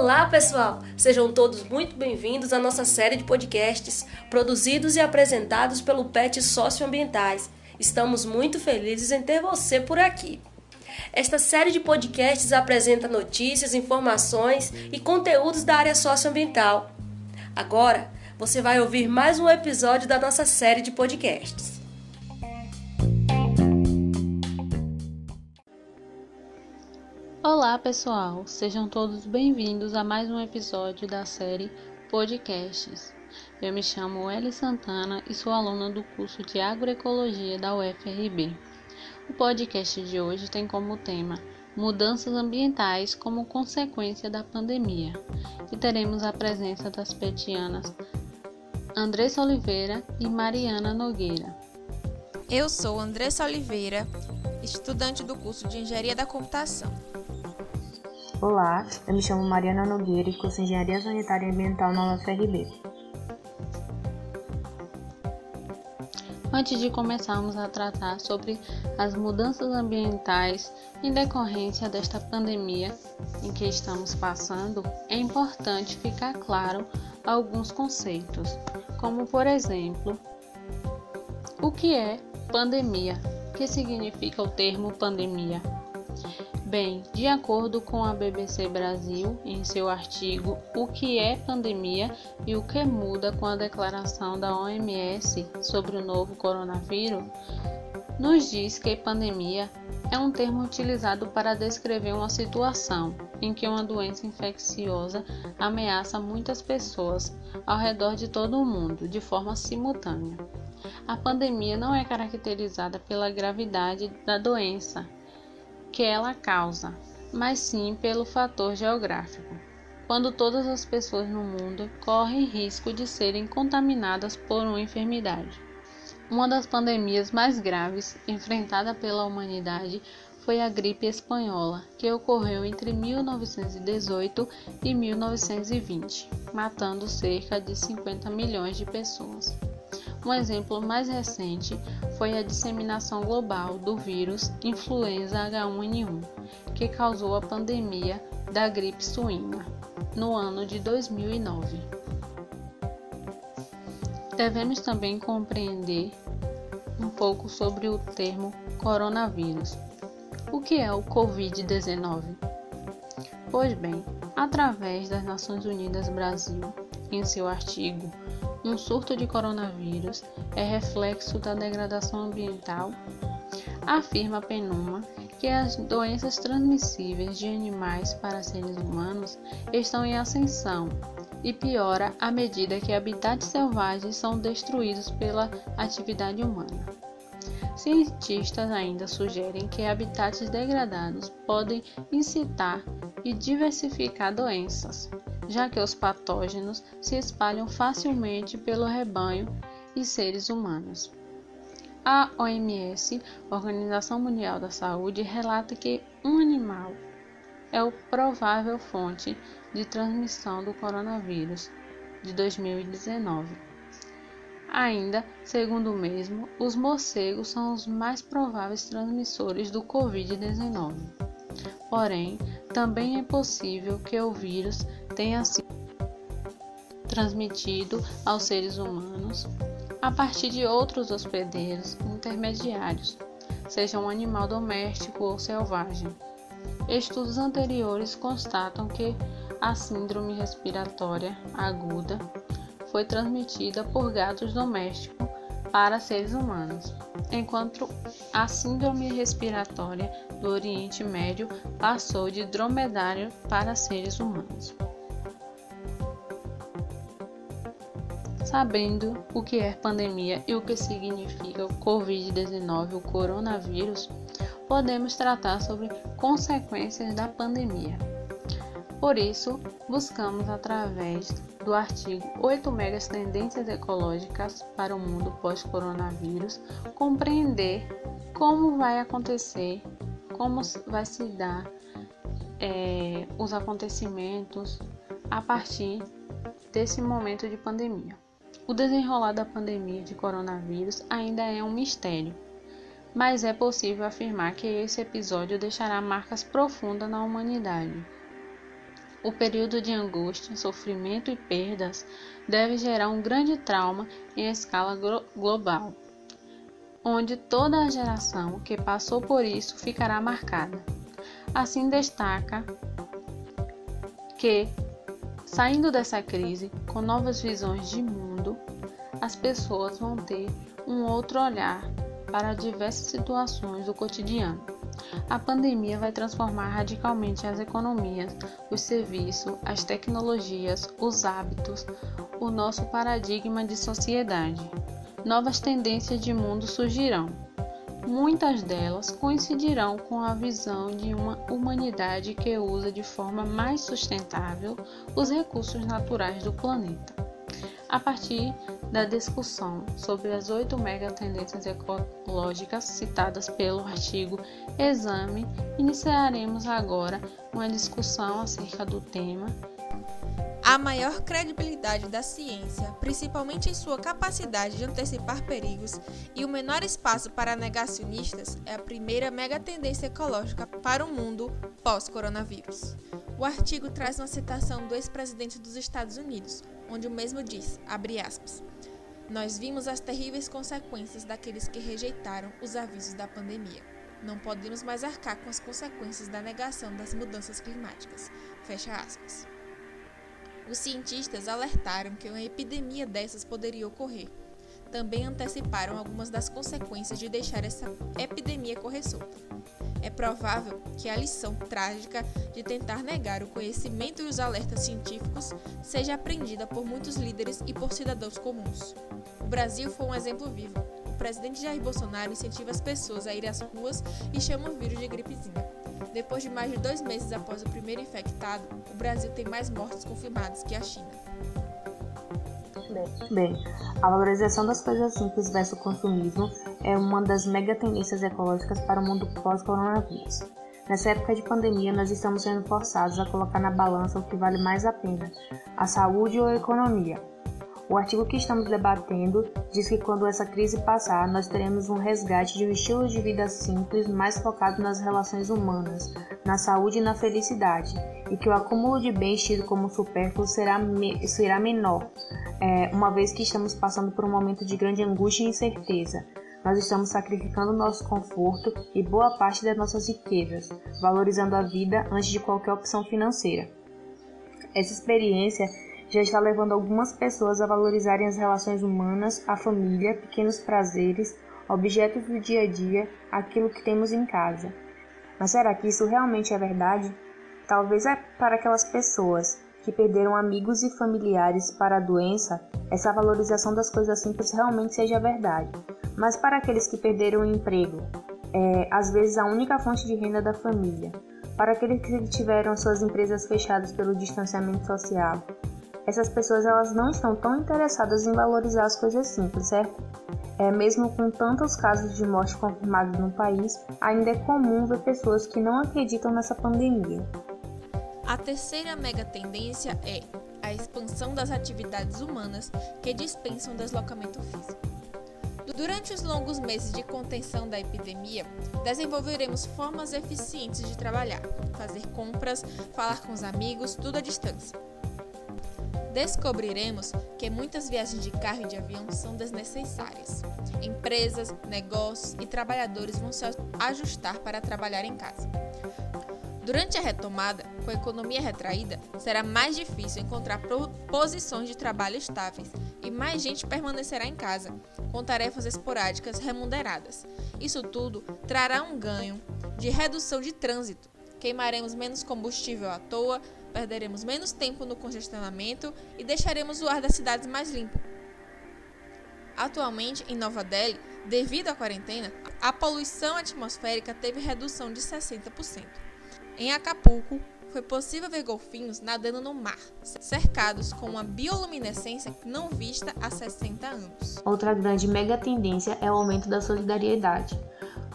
Olá, pessoal! Sejam todos muito bem-vindos à nossa série de podcasts produzidos e apresentados pelo PET Socioambientais. Estamos muito felizes em ter você por aqui. Esta série de podcasts apresenta notícias, informações e conteúdos da área socioambiental. Agora, você vai ouvir mais um episódio da nossa série de podcasts. Olá, pessoal! Sejam todos bem-vindos a mais um episódio da série Podcasts. Eu me chamo Eli Santana e sou aluna do curso de Agroecologia da UFRB. O podcast de hoje tem como tema Mudanças ambientais como consequência da pandemia e teremos a presença das petianas Andressa Oliveira e Mariana Nogueira. Eu sou Andressa Oliveira, estudante do curso de Engenharia da Computação. Olá, eu me chamo Mariana Nogueira e curso Engenharia Sanitária e Ambiental na UFRB. Antes de começarmos a tratar sobre as mudanças ambientais em decorrência desta pandemia em que estamos passando, é importante ficar claro alguns conceitos, como por exemplo, o que é pandemia? O que significa o termo pandemia? Bem, de acordo com a BBC Brasil, em seu artigo O que é pandemia e o que muda com a declaração da OMS sobre o novo coronavírus, nos diz que pandemia é um termo utilizado para descrever uma situação em que uma doença infecciosa ameaça muitas pessoas ao redor de todo o mundo de forma simultânea. A pandemia não é caracterizada pela gravidade da doença que ela causa, mas sim pelo fator geográfico, quando todas as pessoas no mundo correm risco de serem contaminadas por uma enfermidade. Uma das pandemias mais graves enfrentada pela humanidade foi a gripe espanhola, que ocorreu entre 1918 e 1920, matando cerca de 50 milhões de pessoas. Um exemplo mais recente foi a disseminação global do vírus influenza H1N1, que causou a pandemia da gripe suína no ano de 2009. Devemos também compreender um pouco sobre o termo coronavírus. O que é o Covid-19? Pois bem, através das Nações Unidas Brasil, em seu artigo um surto de coronavírus é reflexo da degradação ambiental? Afirma a Penuma que as doenças transmissíveis de animais para seres humanos estão em ascensão e piora à medida que habitats selvagens são destruídos pela atividade humana. Cientistas ainda sugerem que habitats degradados podem incitar e diversificar doenças, já que os patógenos se espalham facilmente pelo rebanho e seres humanos. A OMS, Organização Mundial da Saúde, relata que um animal é o provável fonte de transmissão do coronavírus de 2019. Ainda, segundo o mesmo, os morcegos são os mais prováveis transmissores do Covid-19. Porém, também é possível que o vírus tenha sido transmitido aos seres humanos a partir de outros hospedeiros intermediários, seja um animal doméstico ou selvagem. Estudos anteriores constatam que a síndrome respiratória aguda foi transmitida por gatos domésticos para seres humanos, enquanto a síndrome respiratória do Oriente Médio passou de dromedário para seres humanos. Sabendo o que é pandemia e o que significa o Covid-19, o coronavírus, podemos tratar sobre consequências da pandemia. Por isso, buscamos através do artigo 8 megas tendências ecológicas para o mundo pós-coronavírus compreender como vai acontecer, como vai se dar é, os acontecimentos a partir desse momento de pandemia. O desenrolar da pandemia de coronavírus ainda é um mistério, mas é possível afirmar que esse episódio deixará marcas profundas na humanidade. O período de angústia, sofrimento e perdas deve gerar um grande trauma em escala global, onde toda a geração que passou por isso ficará marcada. Assim destaca que, saindo dessa crise com novas visões de mundo, as pessoas vão ter um outro olhar para diversas situações do cotidiano. A pandemia vai transformar radicalmente as economias, os serviços, as tecnologias, os hábitos, o nosso paradigma de sociedade. Novas tendências de mundo surgirão. Muitas delas coincidirão com a visão de uma humanidade que usa de forma mais sustentável os recursos naturais do planeta. A partir da discussão sobre as oito mega tendências ecológicas citadas pelo artigo Exame, iniciaremos agora uma discussão acerca do tema. A maior credibilidade da ciência, principalmente em sua capacidade de antecipar perigos, e o menor espaço para negacionistas é a primeira mega tendência ecológica para o mundo pós-coronavírus. O artigo traz uma citação do ex-presidente dos Estados Unidos, onde o mesmo diz, aspas, nós vimos as terríveis consequências daqueles que rejeitaram os avisos da pandemia. Não podemos mais arcar com as consequências da negação das mudanças climáticas. Fecha aspas. Os cientistas alertaram que uma epidemia dessas poderia ocorrer. Também anteciparam algumas das consequências de deixar essa epidemia correr solta. É provável que a lição trágica de tentar negar o conhecimento e os alertas científicos seja aprendida por muitos líderes e por cidadãos comuns. O Brasil foi um exemplo vivo. O presidente Jair Bolsonaro incentiva as pessoas a ir às ruas e chama o vírus de gripezinha. Depois de mais de dois meses após o primeiro infectado, o Brasil tem mais mortes confirmadas que a China. Bem, a valorização das coisas simples versus o consumismo é uma das mega tendências ecológicas para o mundo pós-coronavírus. Nessa época de pandemia, nós estamos sendo forçados a colocar na balança o que vale mais a pena: a saúde ou a economia. O artigo que estamos debatendo diz que quando essa crise passar, nós teremos um resgate de um estilo de vida simples, mais focado nas relações humanas, na saúde e na felicidade, e que o acúmulo de bens tido como supérfluo será, me será menor, é, uma vez que estamos passando por um momento de grande angústia e incerteza. Nós estamos sacrificando nosso conforto e boa parte das nossas riquezas, valorizando a vida antes de qualquer opção financeira. Essa experiência já está levando algumas pessoas a valorizarem as relações humanas, a família, pequenos prazeres, objetos do dia a dia, aquilo que temos em casa. Mas será que isso realmente é verdade? Talvez é para aquelas pessoas que perderam amigos e familiares para a doença, essa valorização das coisas simples realmente seja verdade. Mas para aqueles que perderam o emprego, é às vezes a única fonte de renda da família, para aqueles que tiveram suas empresas fechadas pelo distanciamento social, essas pessoas elas não estão tão interessadas em valorizar as coisas simples, certo? É, mesmo com tantos casos de morte confirmados no país, ainda é comum ver pessoas que não acreditam nessa pandemia. A terceira mega tendência é a expansão das atividades humanas que dispensam deslocamento físico. Durante os longos meses de contenção da epidemia, desenvolveremos formas eficientes de trabalhar, fazer compras, falar com os amigos, tudo à distância descobriremos que muitas viagens de carro e de avião são desnecessárias. Empresas, negócios e trabalhadores vão se ajustar para trabalhar em casa. Durante a retomada, com a economia retraída, será mais difícil encontrar posições de trabalho estáveis e mais gente permanecerá em casa, com tarefas esporádicas remuneradas. Isso tudo trará um ganho de redução de trânsito. Queimaremos menos combustível à toa, perderemos menos tempo no congestionamento e deixaremos o ar das cidades mais limpo. Atualmente, em Nova Delhi, devido à quarentena, a poluição atmosférica teve redução de 60%. Em Acapulco, foi possível ver golfinhos nadando no mar, cercados com uma bioluminescência não vista há 60 anos. Outra grande mega tendência é o aumento da solidariedade.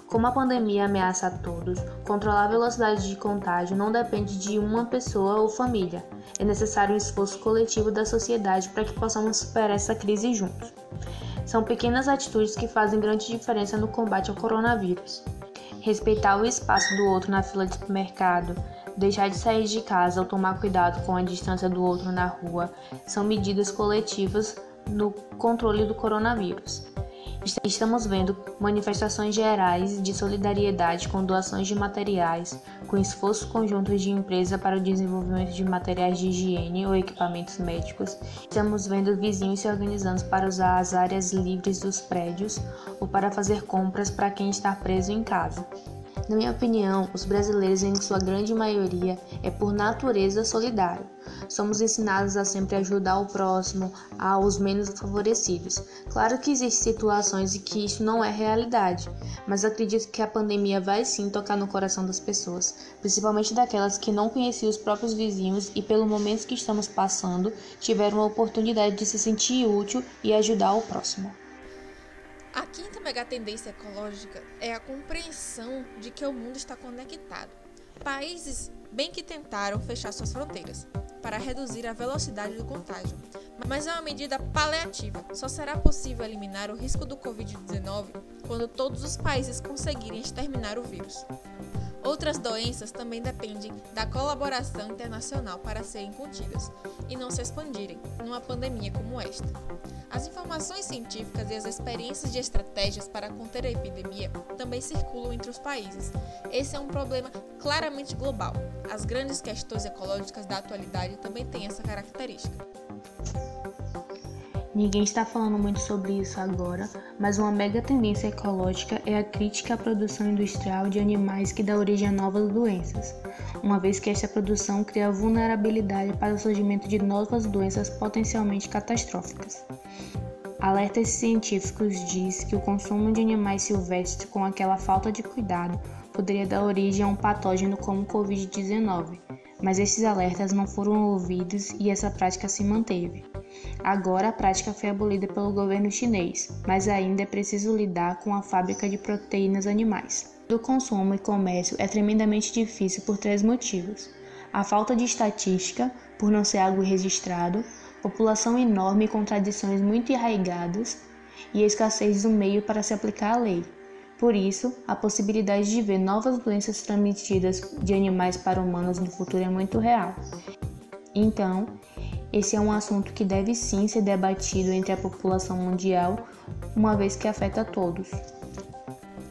Como a pandemia ameaça a todos, controlar a velocidade de contágio não depende de uma pessoa ou família. É necessário um esforço coletivo da sociedade para que possamos superar essa crise juntos. São pequenas atitudes que fazem grande diferença no combate ao coronavírus. Respeitar o espaço do outro na fila de supermercado, deixar de sair de casa ou tomar cuidado com a distância do outro na rua são medidas coletivas no controle do coronavírus. Estamos vendo manifestações gerais de solidariedade com doações de materiais, com esforços conjuntos de empresa para o desenvolvimento de materiais de higiene ou equipamentos médicos. Estamos vendo vizinhos se organizando para usar as áreas livres dos prédios ou para fazer compras para quem está preso em casa. Na minha opinião, os brasileiros, em sua grande maioria, é por natureza solidário. Somos ensinados a sempre ajudar o próximo, aos menos favorecidos. Claro que existem situações em que isso não é realidade, mas acredito que a pandemia vai sim tocar no coração das pessoas, principalmente daquelas que não conheciam os próprios vizinhos e, pelo momento que estamos passando, tiveram a oportunidade de se sentir útil e ajudar o próximo. A quinta megatendência ecológica é a compreensão de que o mundo está conectado. Países bem que tentaram fechar suas fronteiras para reduzir a velocidade do contágio, mas é uma medida paliativa. Só será possível eliminar o risco do Covid-19 quando todos os países conseguirem exterminar o vírus. Outras doenças também dependem da colaboração internacional para serem contidas e não se expandirem numa pandemia como esta. As informações científicas e as experiências de estratégias para conter a epidemia também circulam entre os países. Esse é um problema claramente global. As grandes questões ecológicas da atualidade também têm essa característica. Ninguém está falando muito sobre isso agora, mas uma mega tendência ecológica é a crítica à produção industrial de animais que dá origem a novas doenças, uma vez que esta produção cria vulnerabilidade para o surgimento de novas doenças potencialmente catastróficas. Alertas científicos diz que o consumo de animais silvestres com aquela falta de cuidado poderia dar origem a um patógeno como o Covid-19, mas esses alertas não foram ouvidos e essa prática se manteve. Agora a prática foi abolida pelo governo chinês, mas ainda é preciso lidar com a fábrica de proteínas animais. O consumo e comércio é tremendamente difícil por três motivos: a falta de estatística, por não ser algo registrado, população enorme com tradições muito arraigadas e a escassez do meio para se aplicar a lei. Por isso, a possibilidade de ver novas doenças transmitidas de animais para humanos no futuro é muito real. Então, esse é um assunto que deve sim ser debatido entre a população mundial, uma vez que afeta a todos.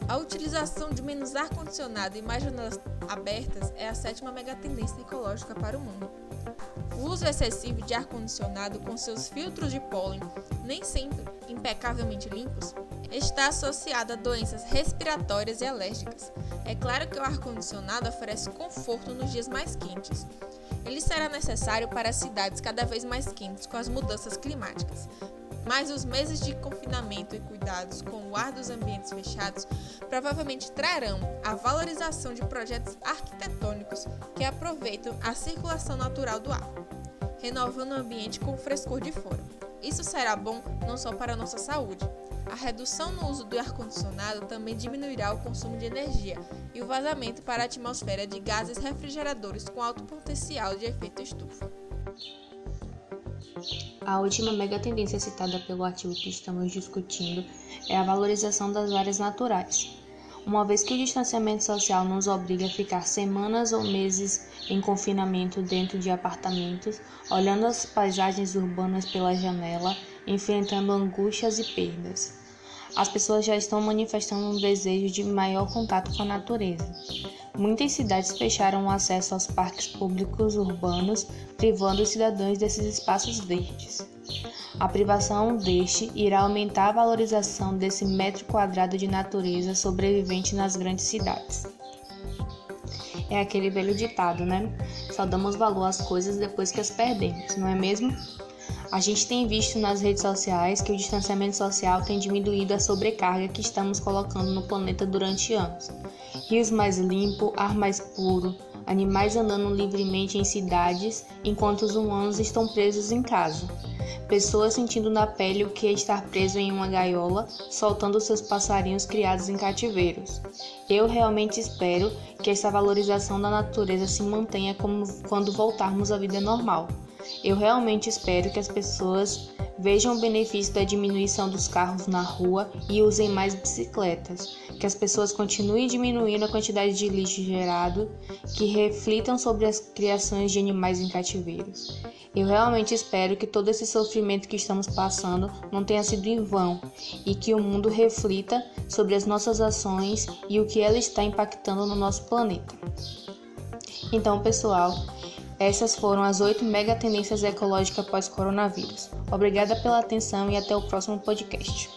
A utilização de menos ar-condicionado e mais janelas abertas é a sétima megatendência ecológica para o mundo. O uso excessivo de ar-condicionado com seus filtros de pólen, nem sempre impecavelmente limpos, está associado a doenças respiratórias e alérgicas. É claro que o ar-condicionado oferece conforto nos dias mais quentes. Ele será necessário para cidades cada vez mais quentes com as mudanças climáticas. Mas os meses de confinamento e cuidados com o ar dos ambientes fechados provavelmente trarão a valorização de projetos arquitetônicos que aproveitam a circulação natural do ar, renovando o ambiente com o frescor de fora. Isso será bom não só para a nossa saúde, a redução no uso do ar-condicionado também diminuirá o consumo de energia e o vazamento para a atmosfera de gases refrigeradores com alto potencial de efeito estufa. A última mega tendência citada pelo artigo que estamos discutindo é a valorização das áreas naturais. Uma vez que o distanciamento social nos obriga a ficar semanas ou meses em confinamento dentro de apartamentos, olhando as paisagens urbanas pela janela, enfrentando angústias e perdas. As pessoas já estão manifestando um desejo de maior contato com a natureza. Muitas cidades fecharam o acesso aos parques públicos urbanos, privando os cidadãos desses espaços verdes. A privação deste irá aumentar a valorização desse metro quadrado de natureza sobrevivente nas grandes cidades. É aquele velho ditado, né? Só damos valor às coisas depois que as perdemos, não é mesmo? A gente tem visto nas redes sociais que o distanciamento social tem diminuído a sobrecarga que estamos colocando no planeta durante anos. Rios mais limpos, ar mais puro, animais andando livremente em cidades, enquanto os humanos estão presos em casa. Pessoas sentindo na pele o que é estar preso em uma gaiola, soltando seus passarinhos criados em cativeiros. Eu realmente espero que essa valorização da natureza se mantenha como quando voltarmos à vida normal Eu realmente espero que as pessoas vejam o benefício da diminuição dos carros na rua e usem mais bicicletas, que as pessoas continuem diminuindo a quantidade de lixo gerado, que reflitam sobre as criações de animais em cativeiros. Eu realmente espero que todo esse sofrimento que estamos passando não tenha sido em vão e que o mundo reflita sobre as nossas ações e o que ela está impactando no nosso planeta. Então, pessoal, essas foram as oito mega tendências ecológicas pós-coronavírus. Obrigada pela atenção e até o próximo podcast.